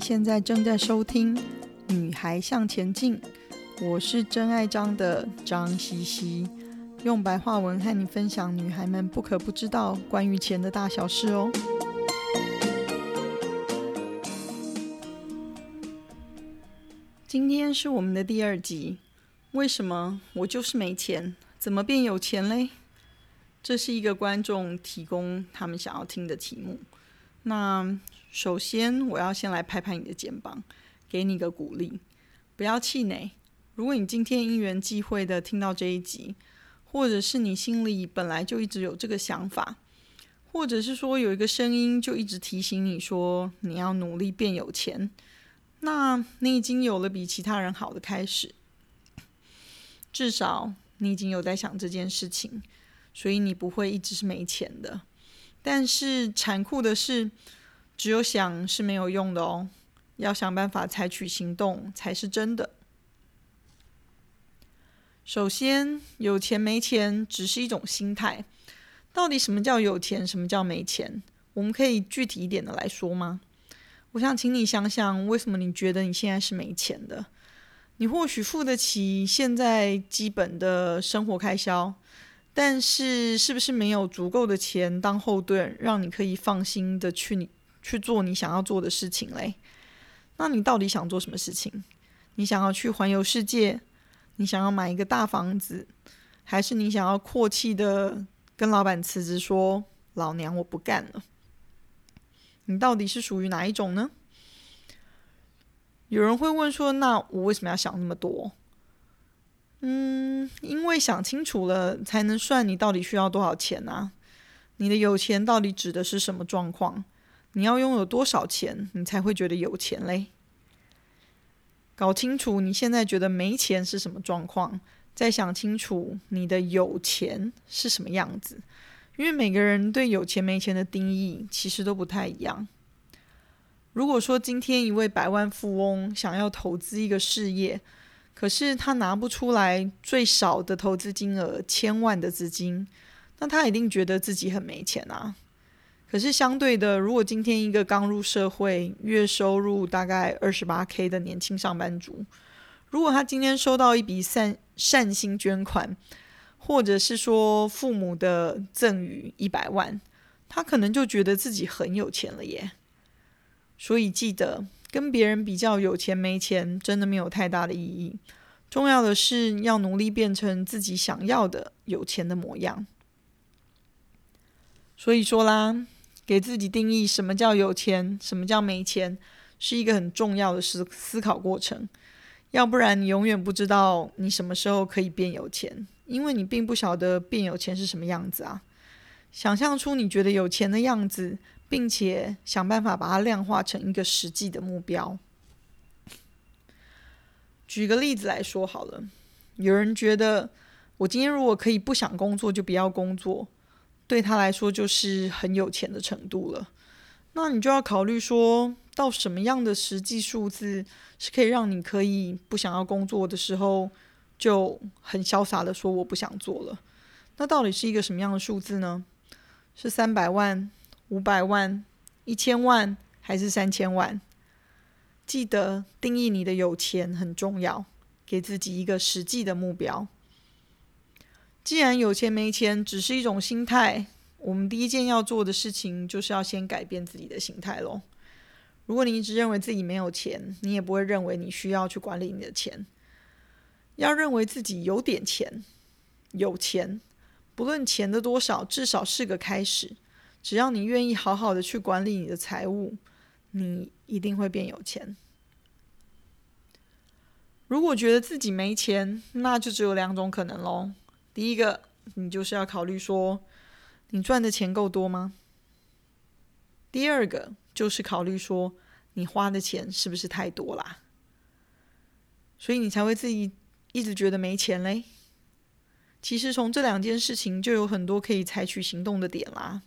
现在正在收听《女孩向前进》，我是真爱张的张西西，用白话文和你分享女孩们不可不知道关于钱的大小事哦。今天是我们的第二集，为什么我就是没钱？怎么变有钱嘞？这是一个观众提供他们想要听的题目。那首先，我要先来拍拍你的肩膀，给你个鼓励，不要气馁。如果你今天因缘际会的听到这一集，或者是你心里本来就一直有这个想法，或者是说有一个声音就一直提醒你说你要努力变有钱，那你已经有了比其他人好的开始，至少你已经有在想这件事情，所以你不会一直是没钱的。但是残酷的是，只有想是没有用的哦，要想办法采取行动才是真的。首先，有钱没钱只是一种心态，到底什么叫有钱，什么叫没钱？我们可以具体一点的来说吗？我想请你想想，为什么你觉得你现在是没钱的？你或许付得起现在基本的生活开销。但是，是不是没有足够的钱当后盾，让你可以放心的去你去做你想要做的事情嘞？那你到底想做什么事情？你想要去环游世界？你想要买一个大房子？还是你想要阔气的跟老板辞职，说老娘我不干了？你到底是属于哪一种呢？有人会问说：那我为什么要想那么多？嗯，因为想清楚了，才能算你到底需要多少钱啊。你的有钱到底指的是什么状况？你要拥有多少钱，你才会觉得有钱嘞？搞清楚你现在觉得没钱是什么状况，再想清楚你的有钱是什么样子。因为每个人对有钱没钱的定义其实都不太一样。如果说今天一位百万富翁想要投资一个事业，可是他拿不出来最少的投资金额千万的资金，那他一定觉得自己很没钱啊。可是相对的，如果今天一个刚入社会、月收入大概二十八 K 的年轻上班族，如果他今天收到一笔善善心捐款，或者是说父母的赠与一百万，他可能就觉得自己很有钱了耶。所以记得。跟别人比较有钱没钱，真的没有太大的意义。重要的是要努力变成自己想要的有钱的模样。所以说啦，给自己定义什么叫有钱，什么叫没钱，是一个很重要的思思考过程。要不然你永远不知道你什么时候可以变有钱，因为你并不晓得变有钱是什么样子啊。想象出你觉得有钱的样子。并且想办法把它量化成一个实际的目标。举个例子来说好了，有人觉得我今天如果可以不想工作就不要工作，对他来说就是很有钱的程度了。那你就要考虑说到什么样的实际数字是可以让你可以不想要工作的时候就很潇洒的说我不想做了。那到底是一个什么样的数字呢？是三百万？五百万、一千万还是三千万？记得定义你的有钱很重要，给自己一个实际的目标。既然有钱没钱只是一种心态，我们第一件要做的事情就是要先改变自己的心态喽。如果你一直认为自己没有钱，你也不会认为你需要去管理你的钱。要认为自己有点钱，有钱，不论钱的多少，至少是个开始。只要你愿意好好的去管理你的财务，你一定会变有钱。如果觉得自己没钱，那就只有两种可能喽。第一个，你就是要考虑说，你赚的钱够多吗？第二个，就是考虑说，你花的钱是不是太多啦？所以你才会自己一直觉得没钱嘞。其实从这两件事情就有很多可以采取行动的点啦。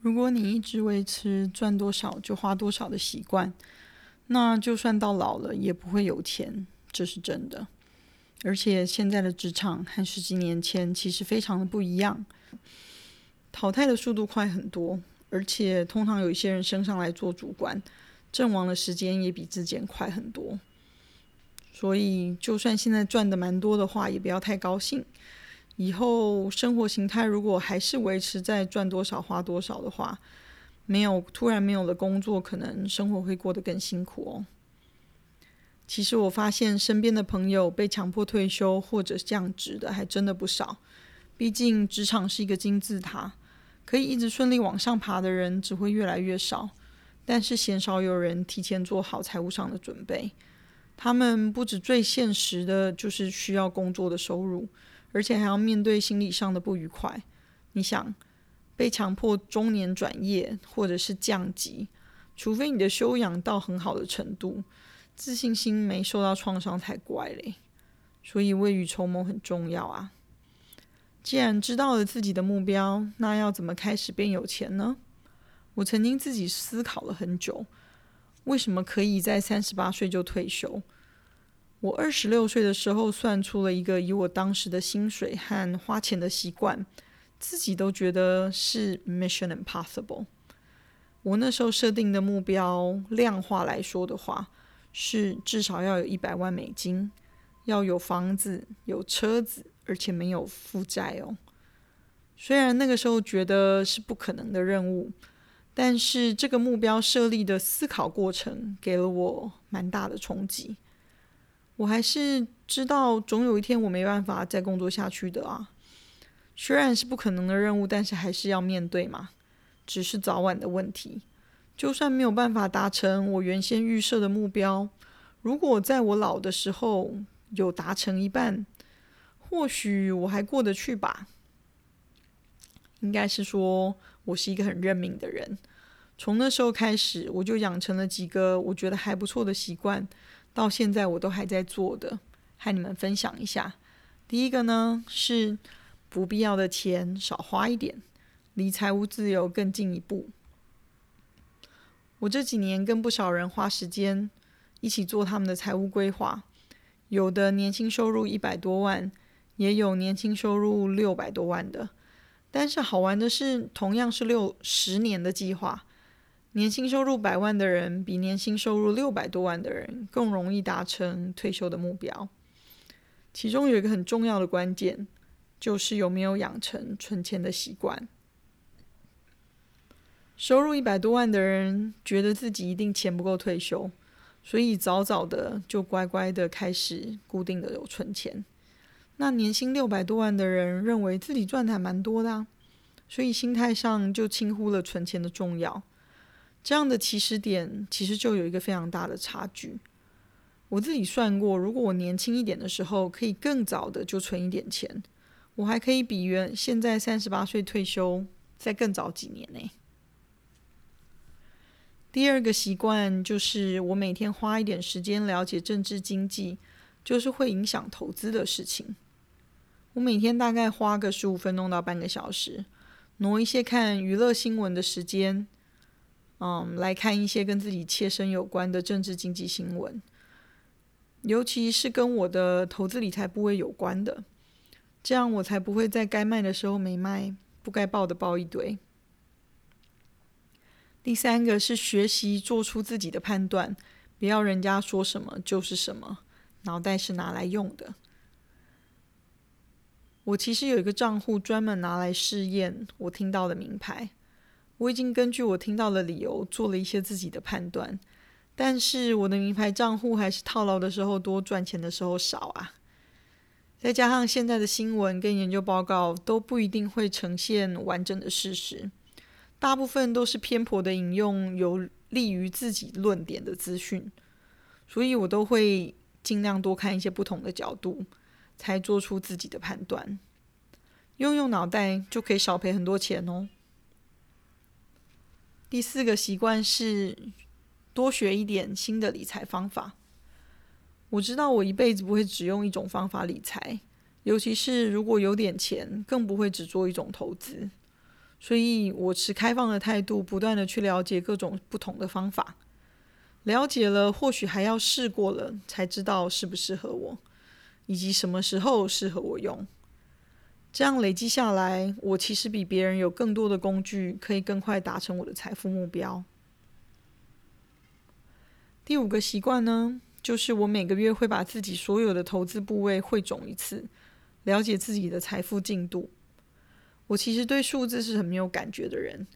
如果你一直维持赚多少就花多少的习惯，那就算到老了也不会有钱，这是真的。而且现在的职场和十几年前其实非常的不一样，淘汰的速度快很多，而且通常有一些人升上来做主管，阵亡的时间也比之前快很多。所以，就算现在赚的蛮多的话，也不要太高兴。以后生活形态如果还是维持在赚多少花多少的话，没有突然没有了工作，可能生活会过得更辛苦哦。其实我发现身边的朋友被强迫退休或者降职的还真的不少。毕竟职场是一个金字塔，可以一直顺利往上爬的人只会越来越少，但是鲜少有人提前做好财务上的准备。他们不止最现实的就是需要工作的收入，而且还要面对心理上的不愉快。你想，被强迫中年转业或者是降级，除非你的修养到很好的程度，自信心没受到创伤才怪嘞。所以未雨绸缪很重要啊。既然知道了自己的目标，那要怎么开始变有钱呢？我曾经自己思考了很久。为什么可以在三十八岁就退休？我二十六岁的时候算出了一个以我当时的薪水和花钱的习惯，自己都觉得是 Mission Impossible。我那时候设定的目标，量化来说的话，是至少要有一百万美金，要有房子、有车子，而且没有负债哦。虽然那个时候觉得是不可能的任务。但是这个目标设立的思考过程给了我蛮大的冲击。我还是知道总有一天我没办法再工作下去的啊。虽然是不可能的任务，但是还是要面对嘛，只是早晚的问题。就算没有办法达成我原先预设的目标，如果在我老的时候有达成一半，或许我还过得去吧。应该是说。我是一个很认命的人，从那时候开始，我就养成了几个我觉得还不错的习惯，到现在我都还在做的，和你们分享一下。第一个呢，是不必要的钱少花一点，离财务自由更进一步。我这几年跟不少人花时间一起做他们的财务规划，有的年薪收入一百多万，也有年薪收入六百多万的。但是好玩的是，同样是六十年的计划，年薪收入百万的人比年薪收入六百多万的人更容易达成退休的目标。其中有一个很重要的关键，就是有没有养成存钱的习惯。收入一百多万的人觉得自己一定钱不够退休，所以早早的就乖乖的开始固定的有存钱。那年薪六百多万的人认为自己赚的还蛮多的啊，所以心态上就轻忽了存钱的重要。这样的起始点其实就有一个非常大的差距。我自己算过，如果我年轻一点的时候可以更早的就存一点钱，我还可以比原现在三十八岁退休再更早几年呢。第二个习惯就是我每天花一点时间了解政治经济，就是会影响投资的事情。我每天大概花个十五分钟到半个小时，挪一些看娱乐新闻的时间，嗯，来看一些跟自己切身有关的政治经济新闻，尤其是跟我的投资理财部位有关的，这样我才不会在该卖的时候没卖，不该报的报一堆。第三个是学习做出自己的判断，不要人家说什么就是什么，脑袋是拿来用的。我其实有一个账户专门拿来试验我听到的名牌，我已经根据我听到的理由做了一些自己的判断，但是我的名牌账户还是套牢的时候多，赚钱的时候少啊。再加上现在的新闻跟研究报告都不一定会呈现完整的事实，大部分都是偏颇的引用有利于自己论点的资讯，所以我都会尽量多看一些不同的角度。才做出自己的判断，用用脑袋就可以少赔很多钱哦。第四个习惯是多学一点新的理财方法。我知道我一辈子不会只用一种方法理财，尤其是如果有点钱，更不会只做一种投资。所以我持开放的态度，不断的去了解各种不同的方法。了解了，或许还要试过了，才知道适不适合我。以及什么时候适合我用，这样累积下来，我其实比别人有更多的工具，可以更快达成我的财富目标。第五个习惯呢，就是我每个月会把自己所有的投资部位汇总一次，了解自己的财富进度。我其实对数字是很没有感觉的人，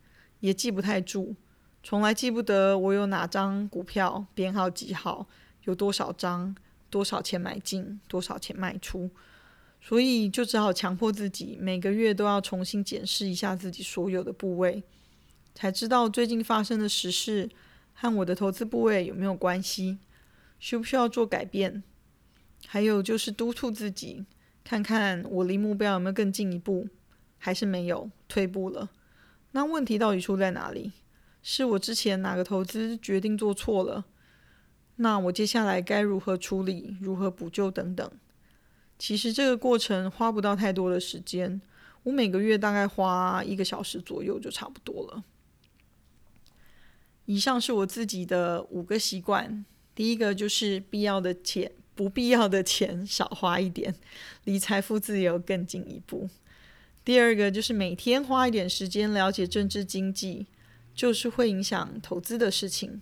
也记不太住，从来记不得我有哪张股票编号几号，有多少张，多少钱买进，多少钱卖出，所以就只好强迫自己每个月都要重新检视一下自己所有的部位，才知道最近发生的时事和我的投资部位有没有关系，需不需要做改变，还有就是督促自己，看看我离目标有没有更进一步，还是没有，退步了。那问题到底出在哪里？是我之前哪个投资决定做错了？那我接下来该如何处理？如何补救等等？其实这个过程花不到太多的时间，我每个月大概花一个小时左右就差不多了。以上是我自己的五个习惯，第一个就是必要的钱，不必要的钱少花一点，离财富自由更进一步。第二个就是每天花一点时间了解政治经济，就是会影响投资的事情。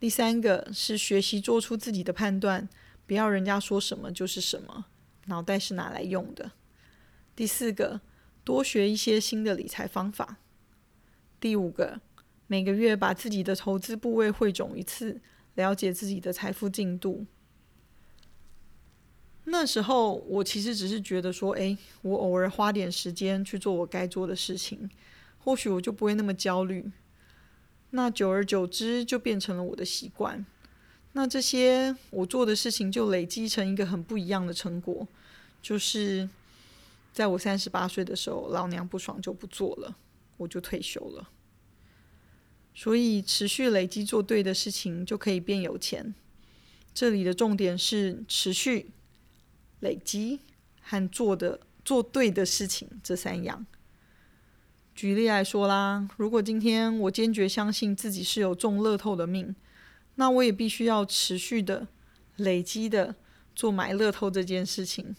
第三个是学习做出自己的判断，不要人家说什么就是什么，脑袋是拿来用的。第四个，多学一些新的理财方法。第五个，每个月把自己的投资部位汇总一次，了解自己的财富进度。那时候我其实只是觉得说，诶，我偶尔花点时间去做我该做的事情，或许我就不会那么焦虑。那久而久之就变成了我的习惯，那这些我做的事情就累积成一个很不一样的成果，就是在我三十八岁的时候，老娘不爽就不做了，我就退休了。所以持续累积做对的事情就可以变有钱。这里的重点是持续累积和做的做对的事情这三样。举例来说啦，如果今天我坚决相信自己是有中乐透的命，那我也必须要持续的累积的做买乐透这件事情，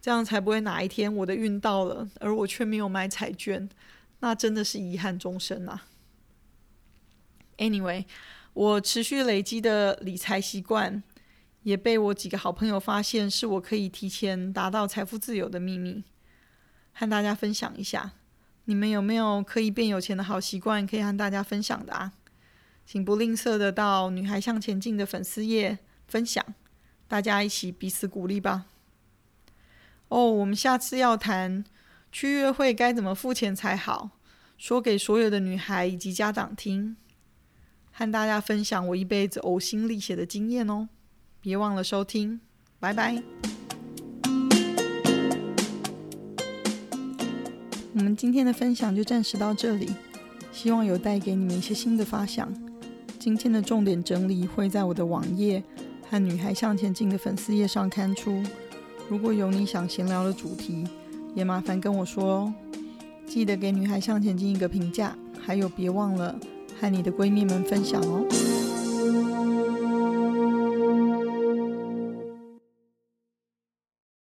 这样才不会哪一天我的运到了，而我却没有买彩券，那真的是遗憾终生啊。Anyway，我持续累积的理财习惯，也被我几个好朋友发现是我可以提前达到财富自由的秘密，和大家分享一下。你们有没有可以变有钱的好习惯可以和大家分享的啊？请不吝啬的到“女孩向前进”的粉丝页分享，大家一起彼此鼓励吧。哦，我们下次要谈去约会该怎么付钱才好，说给所有的女孩以及家长听，和大家分享我一辈子呕心沥血的经验哦。别忘了收听，拜拜。我们今天的分享就暂时到这里，希望有带给你们一些新的发想。今天的重点整理会在我的网页和“女孩向前进”的粉丝页上刊出。如果有你想闲聊的主题，也麻烦跟我说哦。记得给“女孩向前进”一个评价，还有别忘了和你的闺蜜们分享哦。